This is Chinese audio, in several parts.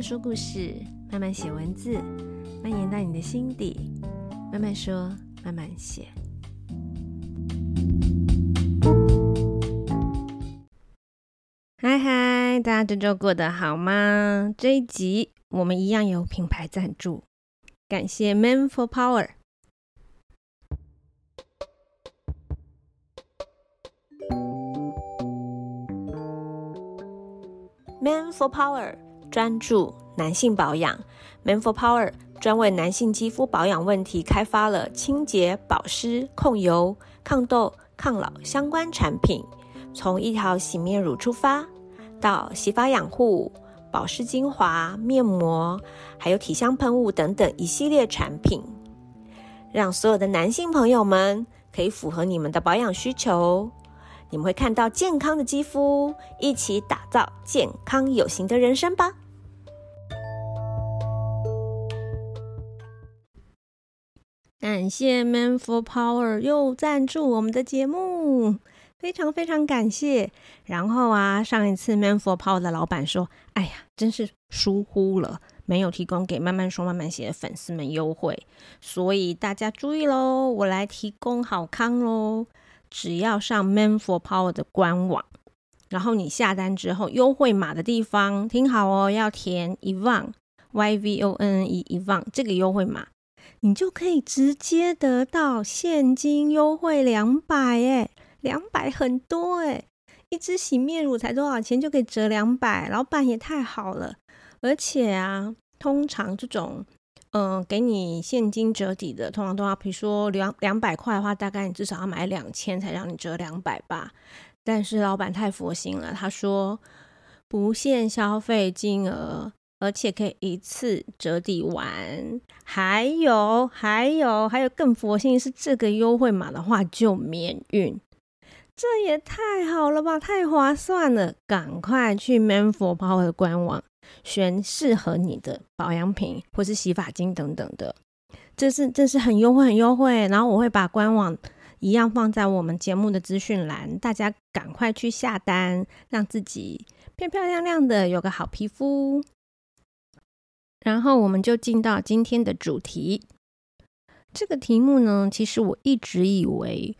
慢说故事，慢慢写文字，蔓延到你的心底。慢慢说，慢慢写。嗨嗨，大家这周过得好吗？这一集我们一样有品牌赞助，感谢 Man for Power。Man for Power 专注男性保养，Man for Power 专为男性肌肤保养问题开发了清洁、保湿、控油、抗痘、抗老相关产品。从一条洗面乳出发，到洗发养护、保湿精华、面膜，还有体香喷雾等等一系列产品，让所有的男性朋友们可以符合你们的保养需求。你们会看到健康的肌肤，一起打造健康有型的人生吧！感谢 Man for Power 又赞助我们的节目，非常非常感谢。然后啊，上一次 Man for Power 的老板说：“哎呀，真是疏忽了，没有提供给慢慢说慢慢写的粉丝们优惠，所以大家注意喽，我来提供好康喽。”只要上 Man for Power 的官网，然后你下单之后，优惠码的地方听好哦，要填 Yvonne Y V O N N E Yvonne 这个优惠码，你就可以直接得到现金优惠两百哎，两百很多哎，一支洗面乳才多少钱就可以折两百，老板也太好了，而且啊，通常这种。嗯，给你现金折抵的，通常都要，比如说两两百块的话，大概你至少要买两千才让你折两百吧。但是老板太佛心了，他说不限消费金额，而且可以一次折抵完。还有还有还有更佛性是这个优惠码的话就免运，这也太好了吧，太划算了！赶快去 Man for Power 的官网。选适合你的保养品，或是洗发精等等的，这是这是很优惠很优惠。然后我会把官网一样放在我们节目的资讯栏，大家赶快去下单，让自己漂漂亮亮的，有个好皮肤。然后我们就进到今天的主题。这个题目呢，其实我一直以为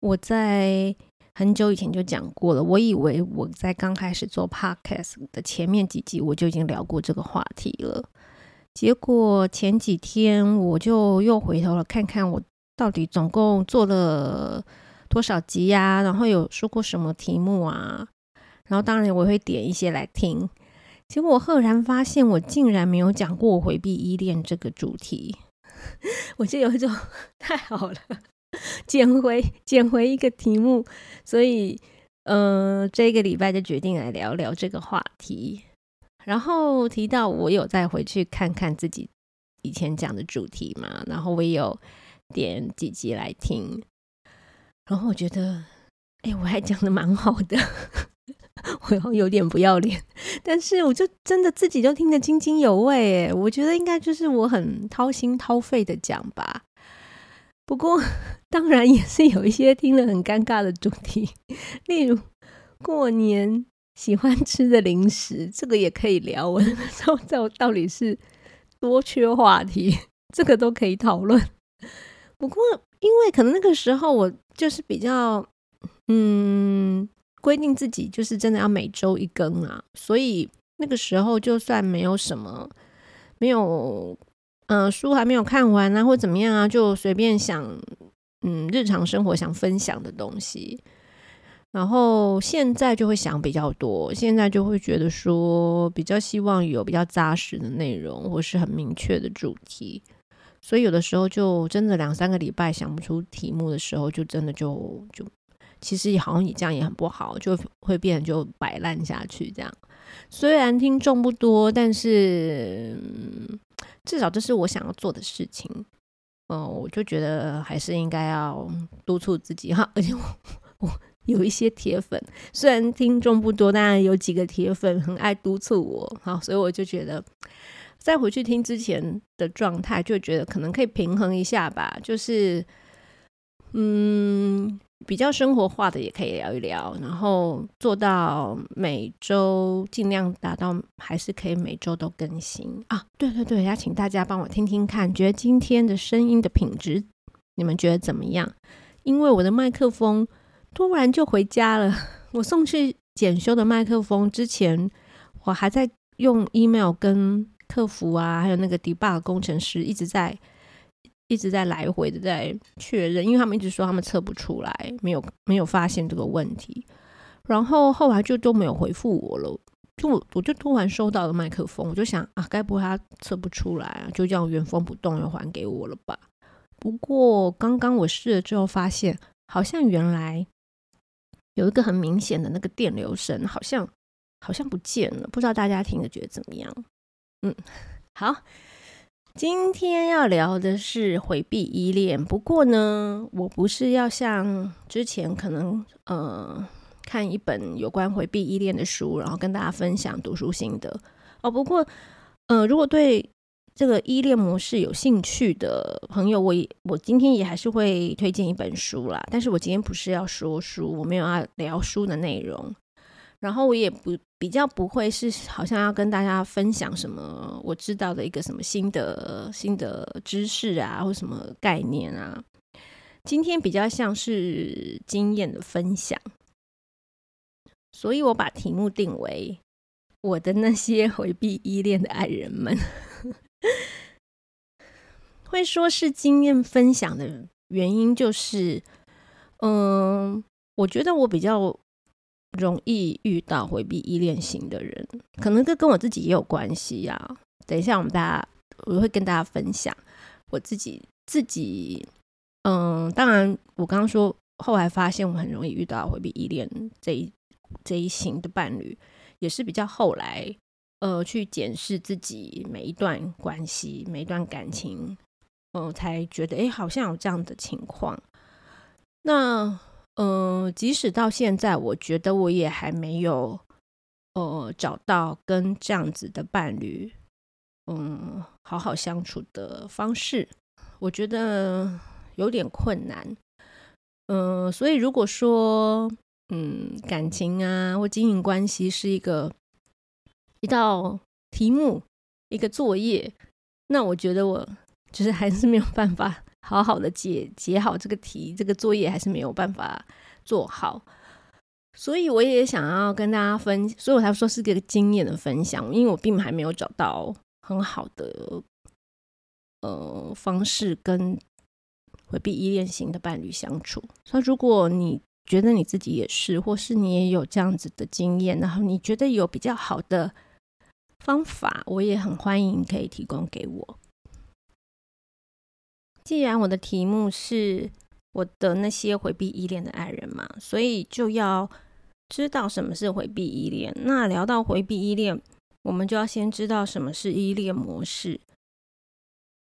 我在。很久以前就讲过了，我以为我在刚开始做 podcast 的前面几集我就已经聊过这个话题了。结果前几天我就又回头了看看我到底总共做了多少集呀？然后有说过什么题目啊？然后当然我会点一些来听。结果我赫然发现我竟然没有讲过回避依恋这个主题，我就有一种太好了。捡回捡回一个题目，所以，嗯、呃，这个礼拜就决定来聊聊这个话题。然后提到我有再回去看看自己以前讲的主题嘛，然后我也有点几集来听，然后我觉得，哎，我还讲的蛮好的，我有点不要脸，但是我就真的自己就听得津津有味，哎，我觉得应该就是我很掏心掏肺的讲吧。不过，当然也是有一些听了很尴尬的主题，例如过年喜欢吃的零食，这个也可以聊。我那时候在我到底是多缺话题，这个都可以讨论。不过，因为可能那个时候我就是比较嗯规定自己就是真的要每周一更啊，所以那个时候就算没有什么没有。嗯、书还没有看完啊，或怎么样啊，就随便想，嗯，日常生活想分享的东西。然后现在就会想比较多，现在就会觉得说，比较希望有比较扎实的内容，或是很明确的主题。所以有的时候就真的两三个礼拜想不出题目的时候，就真的就就，其实好像你这样也很不好，就会变就摆烂下去这样。虽然听众不多，但是。至少这是我想要做的事情，嗯、我就觉得还是应该要督促自己哈。而且我我有一些铁粉，虽然听众不多，但有几个铁粉很爱督促我，好，所以我就觉得再回去听之前的状态，就觉得可能可以平衡一下吧。就是，嗯，比较生活化的也可以聊一聊，然后做到每周尽量达到，还是可以每周都更新啊。对对对，要请大家帮我听听看，觉得今天的声音的品质，你们觉得怎么样？因为我的麦克风突然就回家了，我送去检修的麦克风之前，我还在用 email 跟客服啊，还有那个 debug 工程师一直在。一直在来回的在确认，因为他们一直说他们测不出来，没有没有发现这个问题，然后后来就都没有回复我了。就我就突然收到了麦克风，我就想啊，该不会他测不出来啊，就这样原封不动又还给我了吧？不过刚刚我试了之后发现，好像原来有一个很明显的那个电流声，好像好像不见了，不知道大家听着觉得怎么样？嗯，好。今天要聊的是回避依恋，不过呢，我不是要像之前可能呃看一本有关回避依恋的书，然后跟大家分享读书心得哦。不过呃，如果对这个依恋模式有兴趣的朋友，我也我今天也还是会推荐一本书啦。但是我今天不是要说书，我没有要聊书的内容。然后我也不比较不会是好像要跟大家分享什么我知道的一个什么新的新的知识啊，或什么概念啊。今天比较像是经验的分享，所以我把题目定为我的那些回避依恋的爱人们。会说是经验分享的原因就是，嗯，我觉得我比较。容易遇到回避依恋型的人，可能这跟我自己也有关系呀、啊。等一下，我们大家我会跟大家分享我自己自己。嗯，当然，我刚刚说后来发现我很容易遇到回避依恋这一这一型的伴侣，也是比较后来呃去检视自己每一段关系、每一段感情，嗯、才觉得哎，好像有这样的情况。那。嗯、即使到现在，我觉得我也还没有呃找到跟这样子的伴侣，嗯，好好相处的方式，我觉得有点困难。嗯、所以如果说嗯感情啊或经营关系是一个一道题目一个作业，那我觉得我 就是还是没有办法。好好的解解好这个题，这个作业还是没有办法做好，所以我也想要跟大家分，所以我才说是个经验的分享，因为我并还没有找到很好的呃方式跟回避依恋型的伴侣相处。所以如果你觉得你自己也是，或是你也有这样子的经验，然后你觉得有比较好的方法，我也很欢迎可以提供给我。既然我的题目是我的那些回避依恋的爱人嘛，所以就要知道什么是回避依恋。那聊到回避依恋，我们就要先知道什么是依恋模式。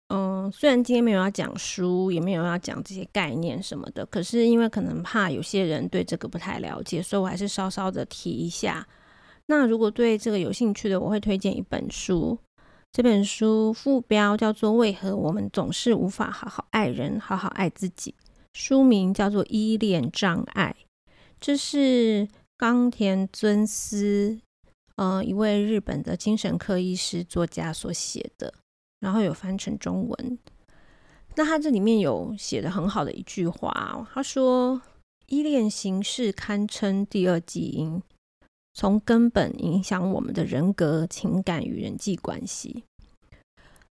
嗯，虽然今天没有要讲书，也没有要讲这些概念什么的，可是因为可能怕有些人对这个不太了解，所以我还是稍稍的提一下。那如果对这个有兴趣的，我会推荐一本书。这本书副标叫做《为何我们总是无法好好爱人、好好爱自己》，书名叫做《依恋障碍》，这是冈田尊司，呃，一位日本的精神科医师作家所写的，然后有翻成中文。那他这里面有写的很好的一句话，他说：“依恋形式堪称第二基因。”从根本影响我们的人格、情感与人际关系。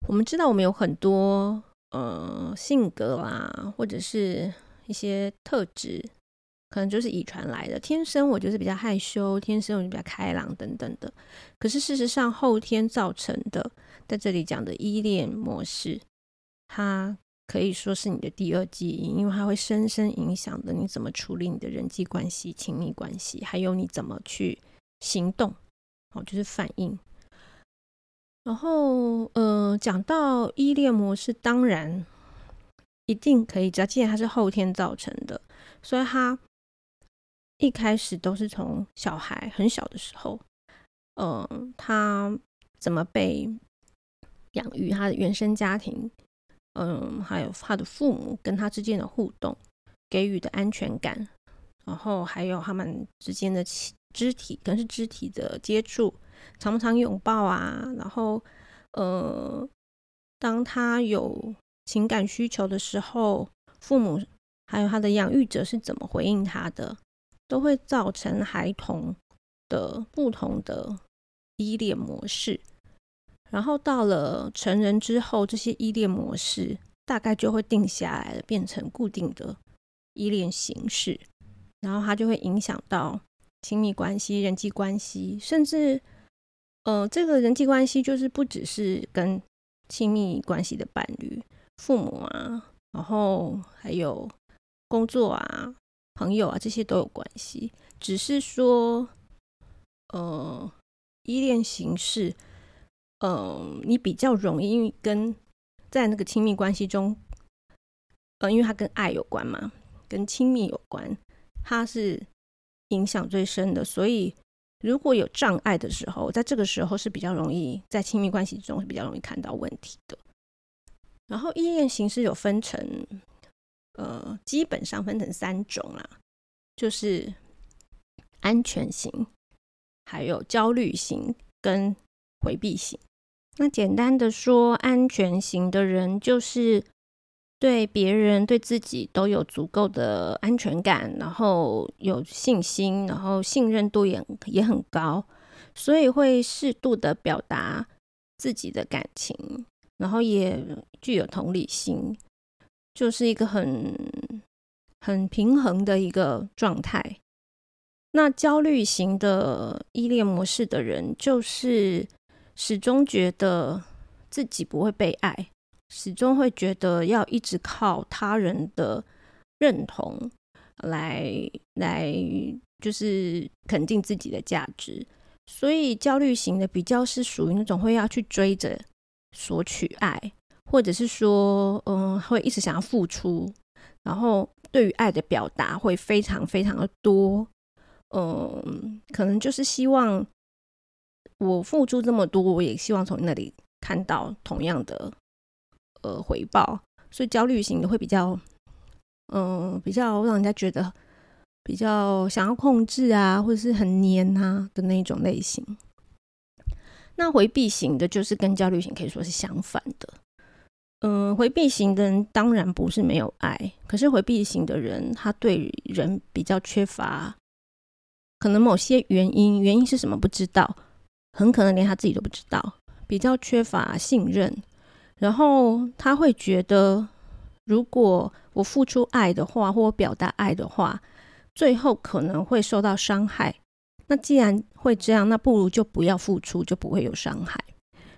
我们知道，我们有很多呃性格啦，或者是一些特质，可能就是遗传来的。天生我就是比较害羞，天生我就比较开朗等等的。可是事实上，后天造成的，在这里讲的依恋模式，它可以说是你的第二基因，因为它会深深影响的你怎么处理你的人际关系、亲密关系，还有你怎么去行动，哦，就是反应。然后，呃，讲到依恋模式，当然一定可以，只要既然它是后天造成的，所以它一开始都是从小孩很小的时候，嗯、呃，他怎么被养育，他的原生家庭。嗯，还有他的父母跟他之间的互动，给予的安全感，然后还有他们之间的肢体，可能是肢体的接触，常常拥抱啊？然后，呃，当他有情感需求的时候，父母还有他的养育者是怎么回应他的，都会造成孩童的不同的依恋模式。然后到了成人之后，这些依恋模式大概就会定下来了，变成固定的依恋形式。然后它就会影响到亲密关系、人际关系，甚至，呃，这个人际关系就是不只是跟亲密关系的伴侣、父母啊，然后还有工作啊、朋友啊，这些都有关系。只是说，呃，依恋形式，呃，你比较容易跟在那个亲密关系中，呃，因为它跟爱有关嘛，跟亲密有关。它是影响最深的，所以如果有障碍的时候，在这个时候是比较容易在亲密关系中是比较容易看到问题的。然后依恋形式有分成，呃，基本上分成三种啦，就是安全型、还有焦虑型跟回避型。那简单的说，安全型的人就是。对别人、对自己都有足够的安全感，然后有信心，然后信任度也也很高，所以会适度的表达自己的感情，然后也具有同理心，就是一个很很平衡的一个状态。那焦虑型的依恋模式的人，就是始终觉得自己不会被爱。始终会觉得要一直靠他人的认同来来，就是肯定自己的价值。所以焦虑型的比较是属于那种会要去追着索取爱，或者是说，嗯，会一直想要付出，然后对于爱的表达会非常非常的多。嗯，可能就是希望我付出这么多，我也希望从那里看到同样的。呃，回报，所以焦虑型的会比较，嗯、比较让人家觉得比较想要控制啊，或者是很黏啊的那种类型。那回避型的，就是跟焦虑型可以说是相反的。嗯、回避型的人当然不是没有爱，可是回避型的人，他对人比较缺乏，可能某些原因，原因是什么不知道，很可能连他自己都不知道，比较缺乏信任。然后他会觉得，如果我付出爱的话，或表达爱的话，最后可能会受到伤害。那既然会这样，那不如就不要付出，就不会有伤害。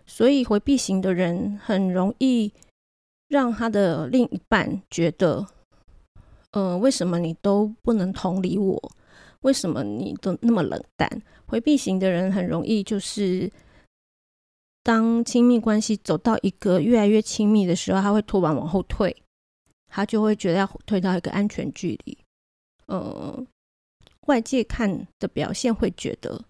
所以回避型的人很容易让他的另一半觉得，呃，为什么你都不能同理我？为什么你都那么冷淡？回避型的人很容易就是。当亲密关系走到一个越来越亲密的时候，他会突然往后退，他就会觉得要退到一个安全距离。呃，外界看的表现会觉得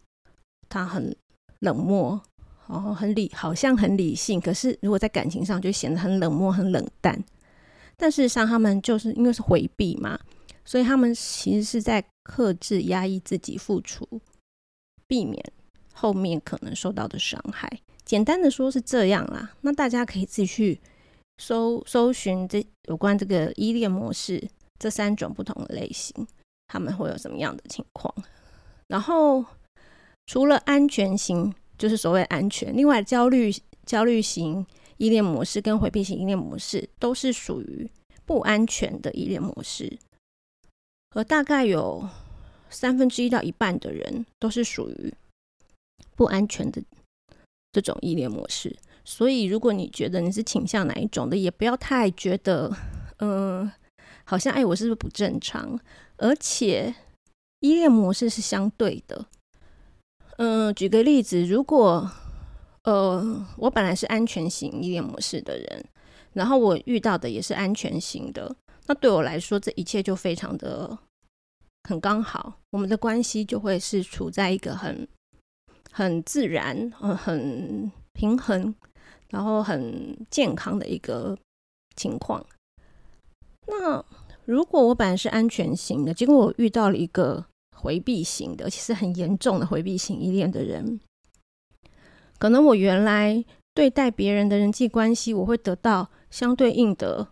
他很冷漠，然后很理，好像很理性，可是如果在感情上就显得很冷漠、很冷淡。但事实上，他们就是因为是回避嘛，所以他们其实是在克制、压抑自己付出，避免后面可能受到的伤害。简单的说是这样啦，那大家可以自己去搜搜寻这有关这个依恋模式这三种不同的类型，他们会有什么样的情况？然后除了安全型，就是所谓安全，另外焦虑焦虑型依恋模式跟回避型依恋模式都是属于不安全的依恋模式，而大概有三分之一到一半的人都是属于不安全的。这种依恋模式，所以如果你觉得你是倾向哪一种的，也不要太觉得，嗯、好像哎，我是不是不正常？而且依恋模式是相对的，嗯、举个例子，如果呃，我本来是安全型依恋模式的人，然后我遇到的也是安全型的，那对我来说，这一切就非常的很刚好，我们的关系就会是处在一个很。很自然，很平衡，然后很健康的一个情况。那如果我本来是安全型的，结果我遇到了一个回避型的，其实很严重的回避型依恋的人，可能我原来对待别人的人际关系，我会得到相对应的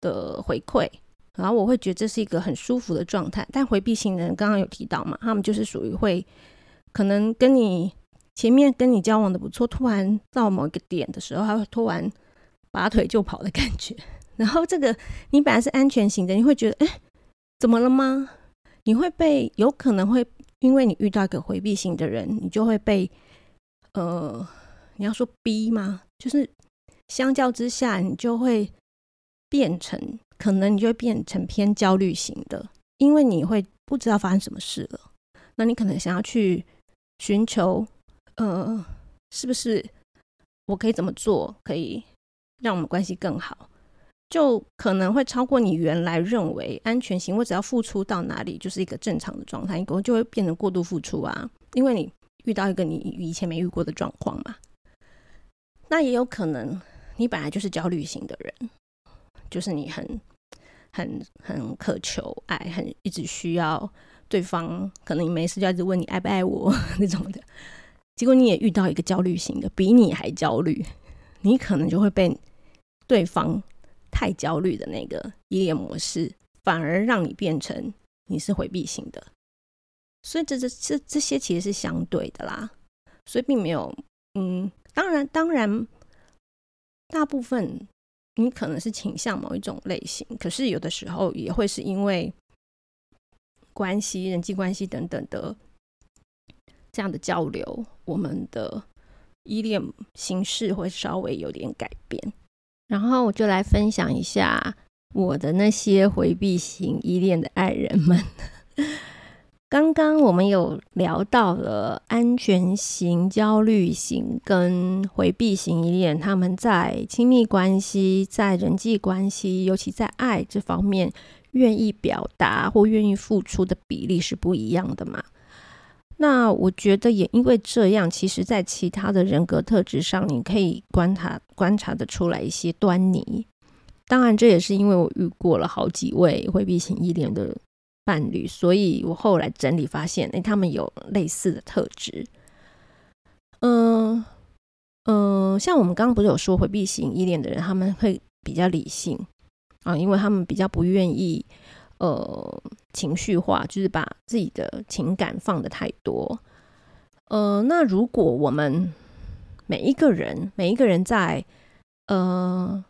的回馈，然后我会觉得这是一个很舒服的状态。但回避型的人刚刚有提到嘛，他们就是属于会可能跟你前面跟你交往的不错，突然到某一个点的时候，他会突然拔腿就跑的感觉。然后这个你本来是安全型的，你会觉得哎，怎么了吗？你会被有可能会因为你遇到一个回避型的人，你就会被呃，你要说逼吗？就是相较之下，你就会变成可能你就会变成偏焦虑型的，因为你会不知道发生什么事了。那你可能想要去寻求呃，是不是我可以怎么做可以让我们关系更好？就可能会超过你原来认为安全型，我只要付出到哪里就是一个正常的状态，你可能就会变成过度付出啊，因为你遇到一个你以前没遇过的状况嘛。那也有可能你本来就是焦虑型的人，就是你很很很渴求爱，很一直需要对方，可能你没事就一直问你爱不爱我 那种的。结果你也遇到一个焦虑型的，比你还焦虑，你可能就会被对方。太焦虑的那个依恋模式，反而让你变成你是回避型的，所以这这这这些其实是相对的啦，所以并没有，嗯，当然当然，大部分你可能是倾向某一种类型，可是有的时候也会是因为关系、人际关系等等的这样的交流，我们的依恋形式会稍微有点改变。然后我就来分享一下我的那些回避型依恋的爱人们。刚刚我们有聊到了安全型、焦虑型跟回避型依恋，他们在亲密关系、在人际关系，尤其在爱这方面，愿意表达或愿意付出的比例是不一样的嘛。那我觉得也因为这样，其实，在其他的人格特质上，你可以观察观察得出来一些端倪。当然，这也是因为我遇过了好几位回避型依恋的伴侣，所以我后来整理发现，诶，他们有类似的特质。嗯嗯，像我们刚刚不是有说回避型依恋的人，他们会比较理性啊，因为他们比较不愿意。呃，情绪化就是把自己的情感放得太多。呃，那如果我们每一个人，每一个人在呃，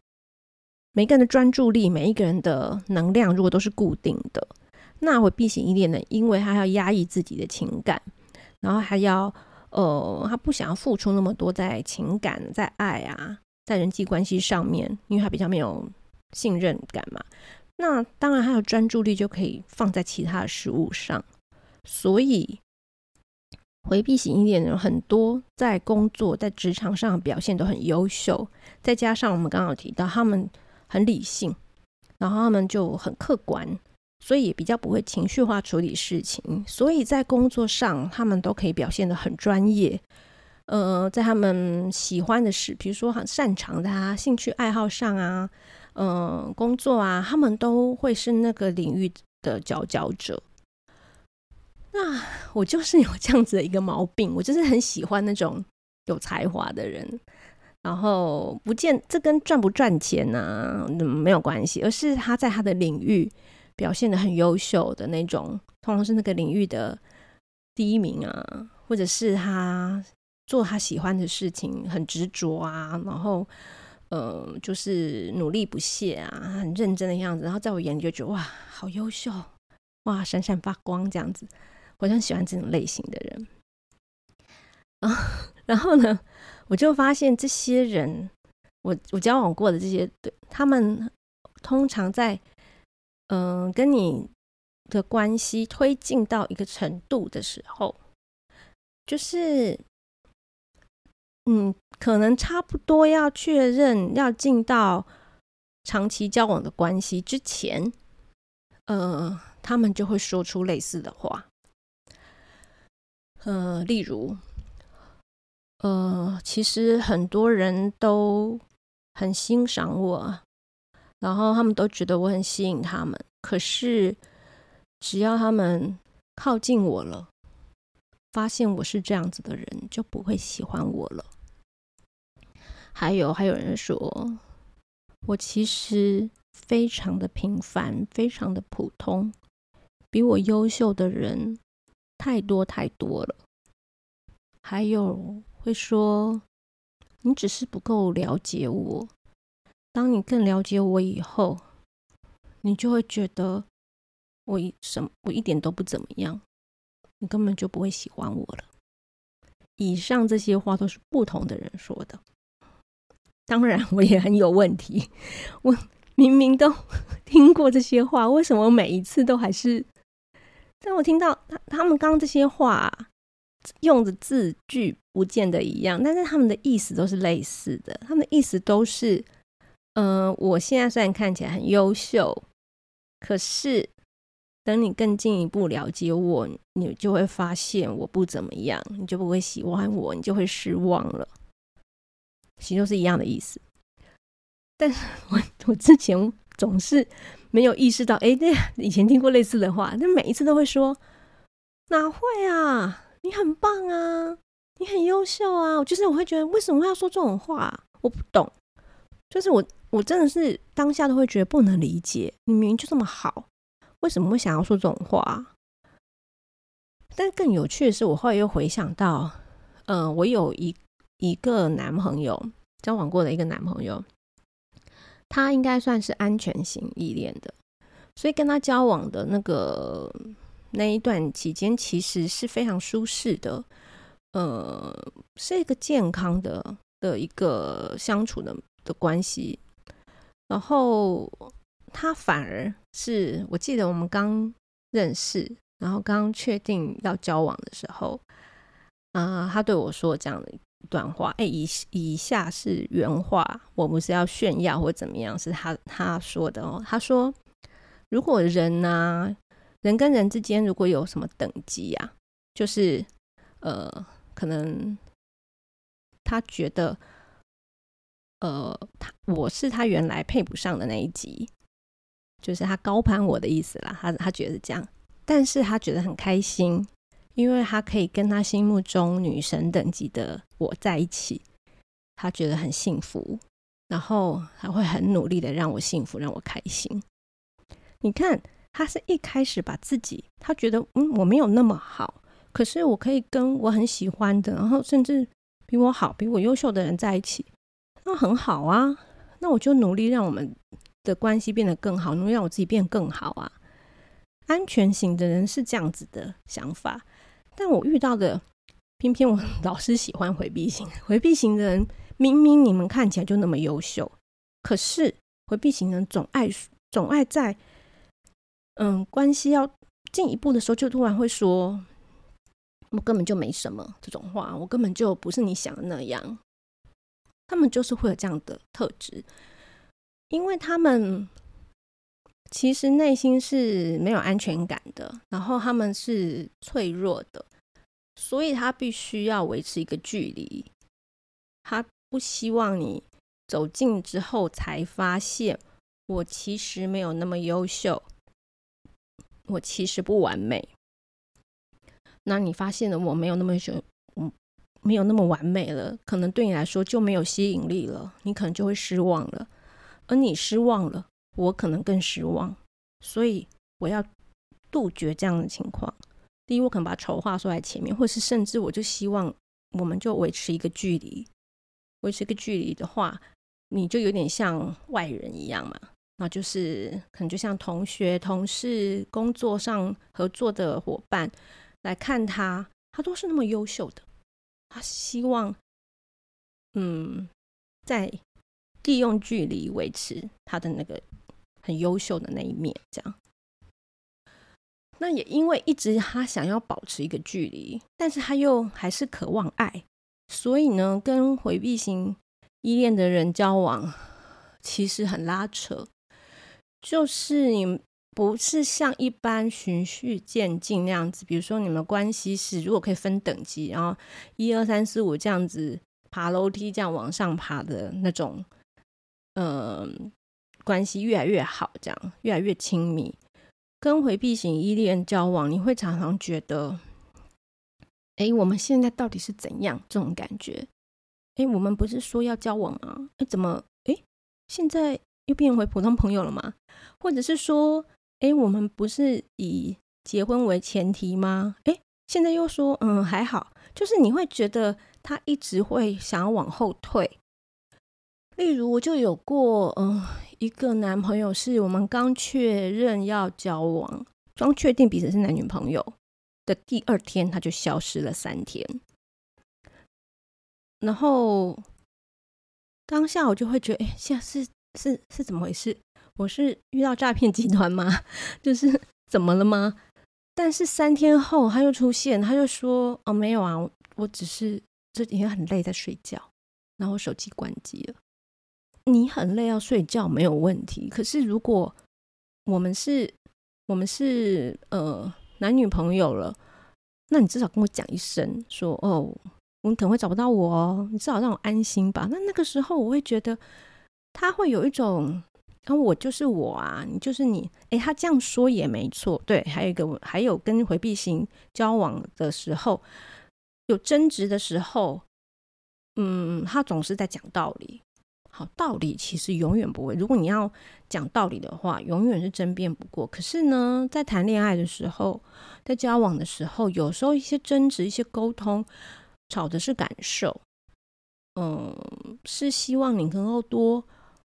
每个人的专注力，每一个人的能量，如果都是固定的，那回避型依恋呢？因为他要压抑自己的情感，然后还要呃，他不想要付出那么多在情感、在爱啊，在人际关系上面，因为他比较没有信任感嘛。那当然，他的专注力就可以放在其他的事物上，所以回避型依恋的很多，在工作、在职场上表现都很优秀。再加上我们刚刚有提到，他们很理性，然后他们就很客观，所以也比较不会情绪化处理事情。所以在工作上，他们都可以表现得很专业。呃，在他们喜欢的事，比如说很擅长的啊，兴趣爱好上啊。嗯，工作啊，他们都会是那个领域的佼佼者。那我就是有这样子的一个毛病，我就是很喜欢那种有才华的人。然后不见这跟赚不赚钱、啊嗯，没有关系，而是他在他的领域表现得很优秀的那种，通常是那个领域的第一名啊，或者是他做他喜欢的事情很执着啊，然后。呃，就是努力不懈啊，很认真的样子。然后在我眼里就觉得哇，好优秀，哇，闪闪发光这样子。我很喜欢这种类型的人啊。然后呢，我就发现这些人，我我交往过的这些，对他们通常在嗯、跟你的关系推进到一个程度的时候，就是。嗯，可能差不多要确认要进到长期交往的关系之前，呃，他们就会说出类似的话，呃，例如，呃，其实很多人都很欣赏我，然后他们都觉得我很吸引他们，可是只要他们靠近我了，发现我是这样子的人，就不会喜欢我了。还有还有人说，我其实非常的平凡，非常的普通，比我优秀的人太多太多了。还有会说，你只是不够了解我。当你更了解我以后，你就会觉得我一什我一点都不怎么样，你根本就不会喜欢我了。以上这些话都是不同的人说的。当然，我也很有问题。我明明都 听过这些话，为什么每一次都还是？当我听到他他们刚这些话用的字句不见得一样，但是他们的意思都是类似的。他们的意思都是：呃，我现在虽然看起来很优秀，可是等你更进一步了解我，你就会发现我不怎么样，你就不会喜欢我，你就会失望了。其实都是一样的意思，但是我我之前总是没有意识到，哎，对，以前听过类似的话，但每一次都会说，哪会啊，你很棒啊，你很优秀啊，就是我会觉得为什么要说这种话？我不懂，就是我我真的是当下都会觉得不能理解，你明明就这么好，为什么会想要说这种话？但更有趣的是，我后来又回想到，嗯、呃，我有一。一个男朋友交往过的一个男朋友，他应该算是安全型依恋的，所以跟他交往的那个那一段期间，其实是非常舒适的，呃，是一个健康的的一个相处的的关系。然后他反而是我记得我们刚认识，然后刚确定要交往的时候，啊、他对我说这样的。一段话，哎，以以下是原话，我不是要炫耀或怎么样，是他他说的哦。他说，如果人呢、啊，人跟人之间如果有什么等级啊，就是呃，可能他觉得，呃，他我是他原来配不上的那一级，就是他高攀我的意思啦。他他觉得是这样，但是他觉得很开心。因为他可以跟他心目中女神等级的我在一起，他觉得很幸福，然后还会很努力的让我幸福，让我开心。你看，他是一开始把自己，他觉得嗯，我没有那么好，可是我可以跟我很喜欢的，然后甚至比我好、比我优秀的人在一起，那很好啊。那我就努力让我们的关系变得更好，努力让我自己变得更好啊。安全型的人是这样子的想法。但我遇到的，偏偏我老是喜欢回避型。回避型的人，明明你们看起来就那么优秀，可是回避型人总爱总爱在，嗯，关系要进一步的时候，就突然会说，我根本就没什么这种话，我根本就不是你想的那样。他们就是会有这样的特质，因为他们。其实内心是没有安全感的，然后他们是脆弱的，所以他必须要维持一个距离。他不希望你走近之后才发现，我其实没有那么优秀，我其实不完美。那你发现了我没有那么优秀，没有那么完美了，可能对你来说就没有吸引力了，你可能就会失望了，而你失望了。我可能更失望，所以我要杜绝这样的情况。第一，我可能把丑话说在前面，或是甚至我就希望我们就维持一个距离。维持一个距离的话，你就有点像外人一样嘛。那就是可能就像同学、同事、工作上合作的伙伴来看他，他都是那么优秀的。他希望，嗯，在利用距离维持他的那个。很优秀的那一面，这样。那也因为一直他想要保持一个距离，但是他又还是渴望爱，所以呢，跟回避型依恋的人交往其实很拉扯。就是你不是像一般循序渐进那样子，比如说你们关系是如果可以分等级，然后一二三四五这样子爬楼梯这样往上爬的那种，嗯。关系越来越好，这样越来越亲密。跟回避型依恋交往，你会常常觉得，哎，我们现在到底是怎样？这种感觉，哎，我们不是说要交往吗？哎，怎么，哎，现在又变回普通朋友了吗？或者是说，哎，我们不是以结婚为前提吗？哎，现在又说，嗯，还好，就是你会觉得他一直会想要往后退。例如，我就有过，嗯。一个男朋友是我们刚确认要交往，刚确定彼此是男女朋友的第二天，他就消失了三天。然后当下我就会觉得，哎，现在是是是怎么回事？我是遇到诈骗集团吗？就是怎么了吗？但是三天后他又出现，他就说，哦，没有啊，我只是这几天很累，在睡觉，然后手机关机了。你很累要睡觉没有问题，可是如果我们是，我们是呃男女朋友了，那你至少跟我讲一声，说哦，我们可能会找不到我哦，你至少让我安心吧。那那个时候我会觉得他会有一种，啊，我就是我啊，你就是你，诶，他这样说也没错，对。还有一个，还有跟回避型交往的时候，有争执的时候，嗯，他总是在讲道理。好，道理其实永远不会。如果你要讲道理的话，永远是争辩不过。可是呢，在谈恋爱的时候，在交往的时候，有时候一些争执、一些沟通，吵的是感受。嗯，是希望你能够多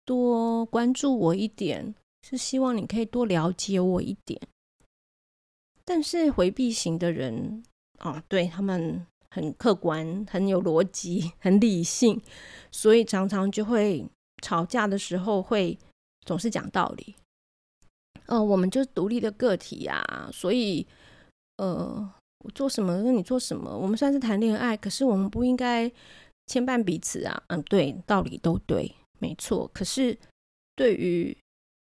多关注我一点，是希望你可以多了解我一点。但是回避型的人啊，对他们。很客观，很有逻辑，很理性，所以常常就会吵架的时候会总是讲道理。呃，我们就是独立的个体啊，所以呃，我做什么跟你做什么，我们算是谈恋爱，可是我们不应该牵绊彼此啊。嗯，对，道理都对，没错。可是对于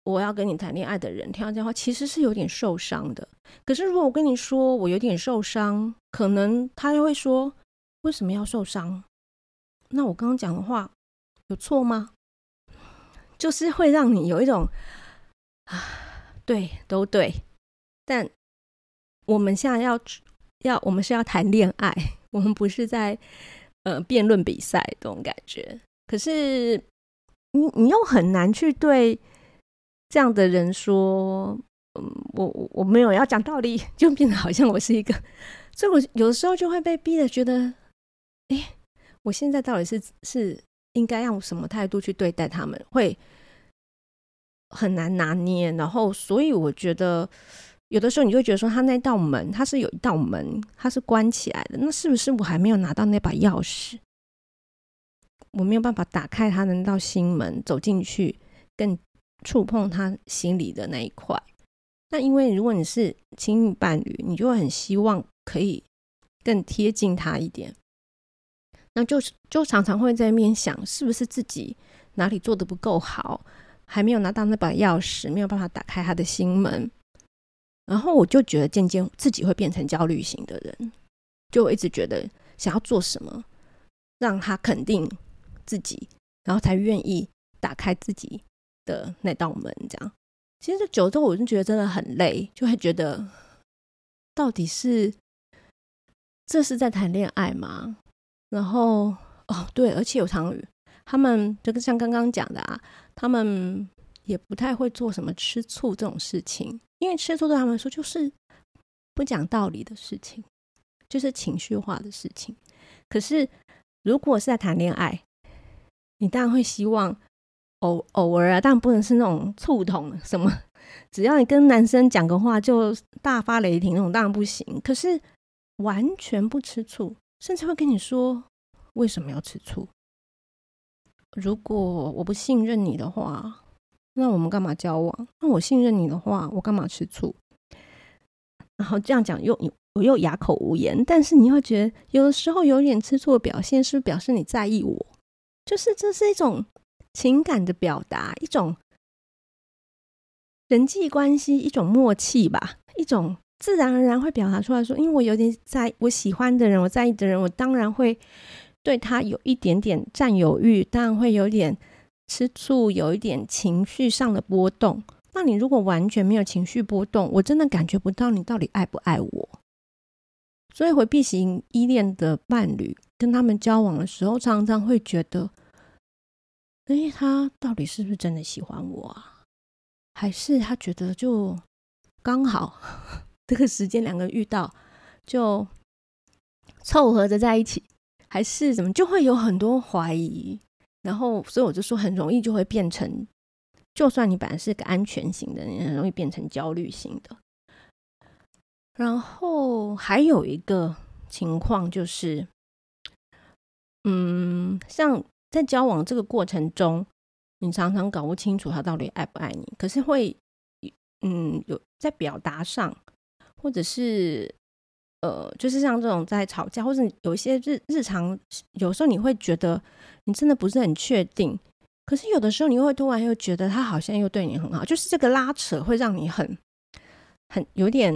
我要跟你谈恋爱的人，听到这话，其实是有点受伤的。可是如果我跟你说我有点受伤，可能他就会说，为什么要受伤？那我刚刚讲的话有错吗？就是会让你有一种啊，对，都对。但我们现在要要，我们是要谈恋爱，我们不是在呃辩论比赛这种感觉。可是你你又很难去对。这样的人说：“嗯，我我没有要讲道理，就变得好像我是一个，所以我有的时候就会被逼的觉得，哎，我现在到底是是应该用什么态度去对待他们，会很难拿捏。然后，所以我觉得有的时候你就会觉得说，他那道门，他是有一道门，他是关起来的，那是不是我还没有拿到那把钥匙？我没有办法打开他的那道心门，走进去更。”触碰他心里的那一块，那因为如果你是亲密伴侣，你就会很希望可以更贴近他一点，那就是就常常会在面想，是不是自己哪里做得不够好，还没有拿到那把钥匙，没有办法打开他的心门，然后我就觉得渐渐自己会变成焦虑型的人，就一直觉得想要做什么，让他肯定自己，然后才愿意打开自己。的那道门，这样，其实这久之后，我就觉得真的很累，就会觉得，到底是这是在谈恋爱吗？然后哦，对，而且有常他们就像刚刚讲的啊，他们也不太会做什么吃醋这种事情，因为吃醋对他们来说就是不讲道理的事情，就是情绪化的事情。可是如果是在谈恋爱，你当然会希望。偶偶尔啊，但不能是那种醋桶什么，只要你跟男生讲个话就大发雷霆那种，当然不行。可是完全不吃醋，甚至会跟你说为什么要吃醋？如果我不信任你的话，那我们干嘛交往？那我信任你的话，我干嘛吃醋？然后这样讲又我又哑口无言。但是你又觉得有的时候有点吃醋的表现，是表示你在意我？就是这是一种。情感的表达，一种人际关系，一种默契吧，一种自然而然会表达出来说，因为我有点在我喜欢的人，我在意的人，我当然会对他有一点点占有欲，当然会有点吃醋，有一点情绪上的波动，那你如果完全没有情绪波动，我真的感觉不到你到底爱不爱我。所以回避型依恋的伴侣跟他们交往的时候，常常会觉得，哎，他到底是不是真的喜欢我啊？还是他觉得就刚好 这个时间两个遇到就凑合着在一起，还是怎么，就会有很多怀疑。然后，所以我就说，很容易就会变成。就算你本来是个安全型的，你很容易变成焦虑型的。然后还有一个情况就是，嗯，像在交往这个过程中，你常常搞不清楚他到底爱不爱你，可是会，嗯，有在表达上，或者是，呃，就是像这种在吵架，或者有一些日日常，有时候你会觉得你真的不是很确定。可是有的时候，你会突然又觉得他好像又对你很好，就是这个拉扯会让你很、很有点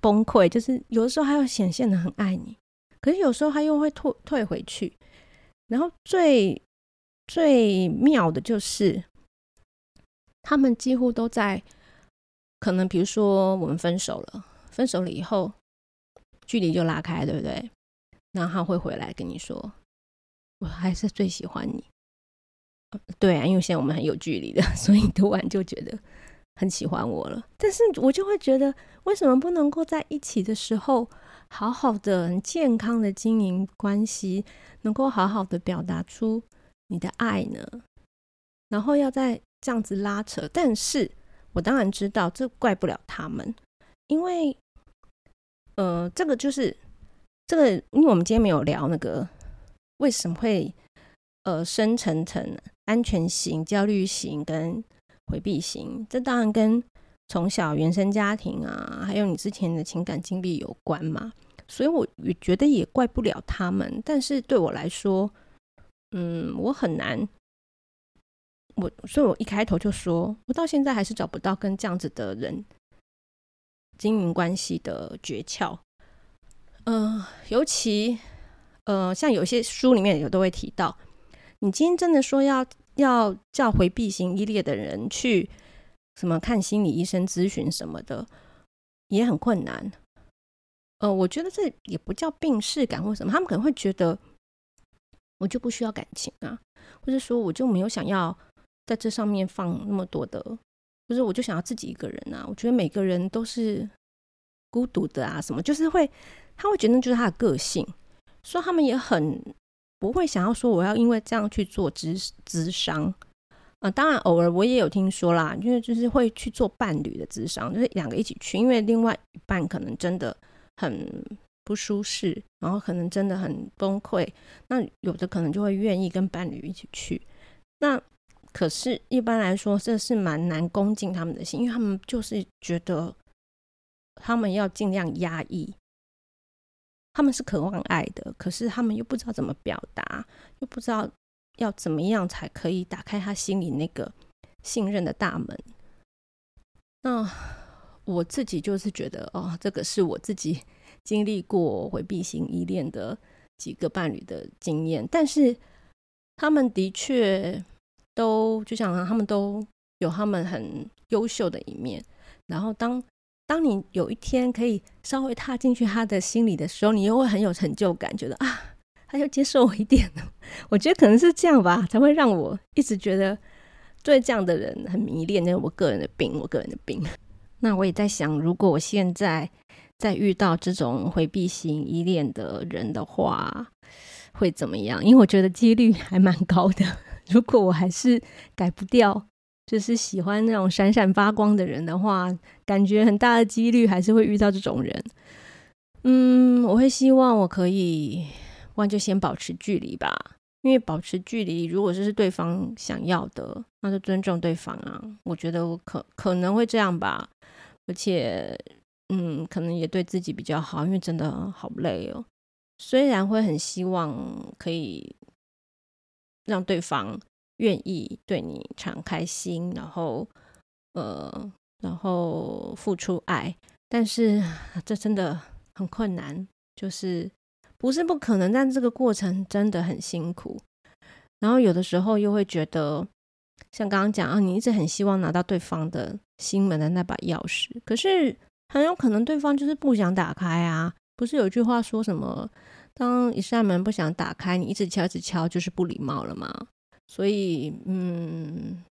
崩溃。就是有的时候他又显现的很爱你，可是有时候他又会退退回去。然后最最妙的就是，他们几乎都在可能，比如说我们分手了，分手了以后，距离就拉开，对不对？然后他会回来跟你说：“我还是最喜欢你。”对啊，因为现在我们很有距离的，所以突然就觉得很喜欢我了。但是我就会觉得，为什么不能够在一起的时候，好好的、很健康的经营关系，能够好好的表达出你的爱呢？然后要再这样子拉扯，但是我当然知道这怪不了他们，因为呃，这个就是这个，因为我们今天没有聊那个为什么会。呃，生成成安全型、焦虑型跟回避型，这当然跟从小原生家庭啊，还有你之前的情感经历有关嘛。所以我也觉得也怪不了他们。但是对我来说，嗯，我很难，我所以我一开头就说，我到现在还是找不到跟这样子的人经营关系的诀窍。嗯、呃，尤其呃，像有些书里面有都会提到。你今天真的说要要叫回避型依恋的人去什么看心理医生咨询什么的，也很困难。呃，我觉得这也不叫病识感或什么，他们可能会觉得我就不需要感情啊，或者说我就没有想要在这上面放那么多的，或者我就想要自己一个人啊。我觉得每个人都是孤独的啊，什么就是会他会觉得那就是他的个性，所以他们也很。不会想要说我要因为这样去做咨咨商啊，当然偶尔我也有听说啦，因为就是会去做伴侣的咨商，就是两个一起去，因为另外一半可能真的很不舒适，然后可能真的很崩溃，那有的可能就会愿意跟伴侣一起去。那可是一般来说，这是蛮难攻进他们的心，因为他们就是觉得他们要尽量压抑。他们是渴望爱的，可是他们又不知道怎么表达，又不知道要怎么样才可以打开他心里那个信任的大门。那我自己就是觉得，哦，这个是我自己 经历过回避型依恋的几个伴侣的经验，但是他们的确都就像他们都有他们很优秀的一面，然后当。当你有一天可以稍微踏进去他的心里的时候，你又会很有成就感，觉得啊，他就接受我一点了。我觉得可能是这样吧，才会让我一直觉得对这样的人很迷恋。那我个人的病，我个人的病。那我也在想，如果我现在再遇到这种回避型依恋的人的话，会怎么样？因为我觉得几率还蛮高的。如果我还是改不掉。就是喜欢那种闪闪发光的人的话，感觉很大的几率还是会遇到这种人。嗯，我会希望我可以，不然就先保持距离吧。因为保持距离，如果这是对方想要的，那就尊重对方啊。我觉得我可可能会这样吧，而且，嗯，可能也对自己比较好，因为真的好累哦。虽然会很希望可以让对方。愿意对你敞开心，然后呃，然后付出爱，但是 这真的很困难，就是不是不可能，但这个过程真的很辛苦。然后有的时候又会觉得，像刚刚讲啊，你一直很希望拿到对方的心门的那把钥匙。可是很有可能对方就是不想打开啊。不是有句话说什么？当一扇门不想打开，你一直敲，一直敲，就是不礼貌了吗？所以，嗯，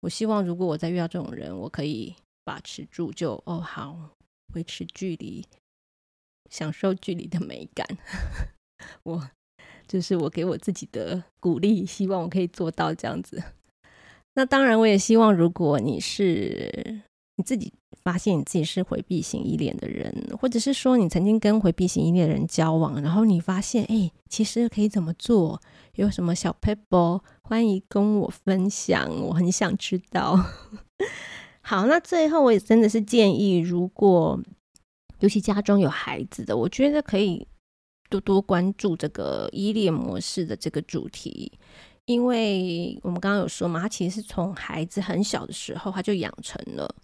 我希望如果我再遇到这种人，我可以把持住就，就哦好，维持距离，享受距离的美感。我就是我给我自己的鼓励，希望我可以做到这样子。那当然，我也希望如果你是你自己。发现你自己是回避型依恋的人，或者是说你曾经跟回避型依恋的人交往，然后你发现，哎，其实可以怎么做？有什么小撇步，欢迎跟我分享，我很想知道。好，那最后我也真的是建议，如果尤其家中有孩子的，我觉得可以多多关注这个依恋模式的这个主题，因为我们刚刚有说嘛，他其实是从孩子很小的时候他就养成了。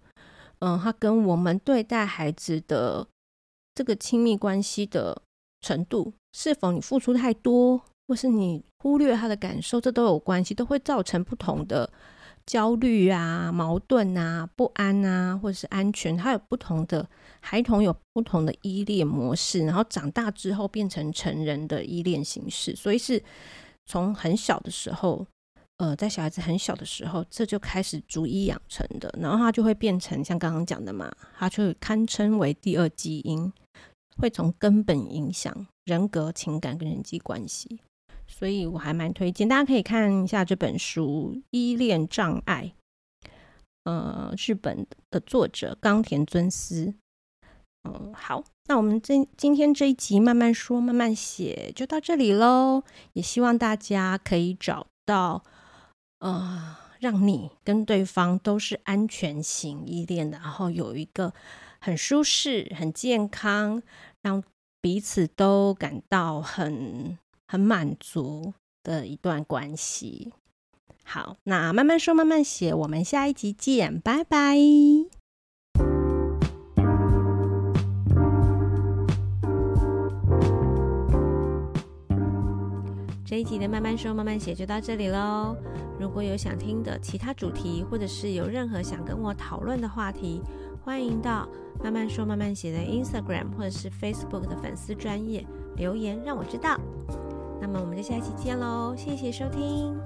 嗯，他跟我们对待孩子的这个亲密关系的程度，是否你付出太多，或是你忽略他的感受，这都有关系，都会造成不同的焦虑啊、矛盾啊、不安啊，或者是安全。他有不同的孩童有不同的依恋模式，然后长大之后变成成人的依恋形式，所以是从很小的时候。呃，在小孩子很小的时候，这就开始逐一养成的，然后他就会变成像刚刚讲的嘛，他就堪称为第二基因，会从根本影响人格、情感跟人际关系。所以我还蛮推荐大家可以看一下这本书《依恋障碍》，呃，日本的作者冈田尊司。嗯、好，那我们今今天这一集慢慢说慢慢写就到这里喽，也希望大家可以找到。呃，让你跟对方都是安全型依恋的，然后有一个很舒适、很健康，让彼此都感到很很满足的一段关系。好，那慢慢说，慢慢写，我们下一集见，拜拜。这一集的慢慢说慢慢写就到这里喽。如果有想听的其他主题，或者是有任何想跟我讨论的话题，欢迎到慢慢说慢慢写的 Instagram 或者是 Facebook 的粉丝专业留言让我知道。那么我们就下期见喽谢谢收听。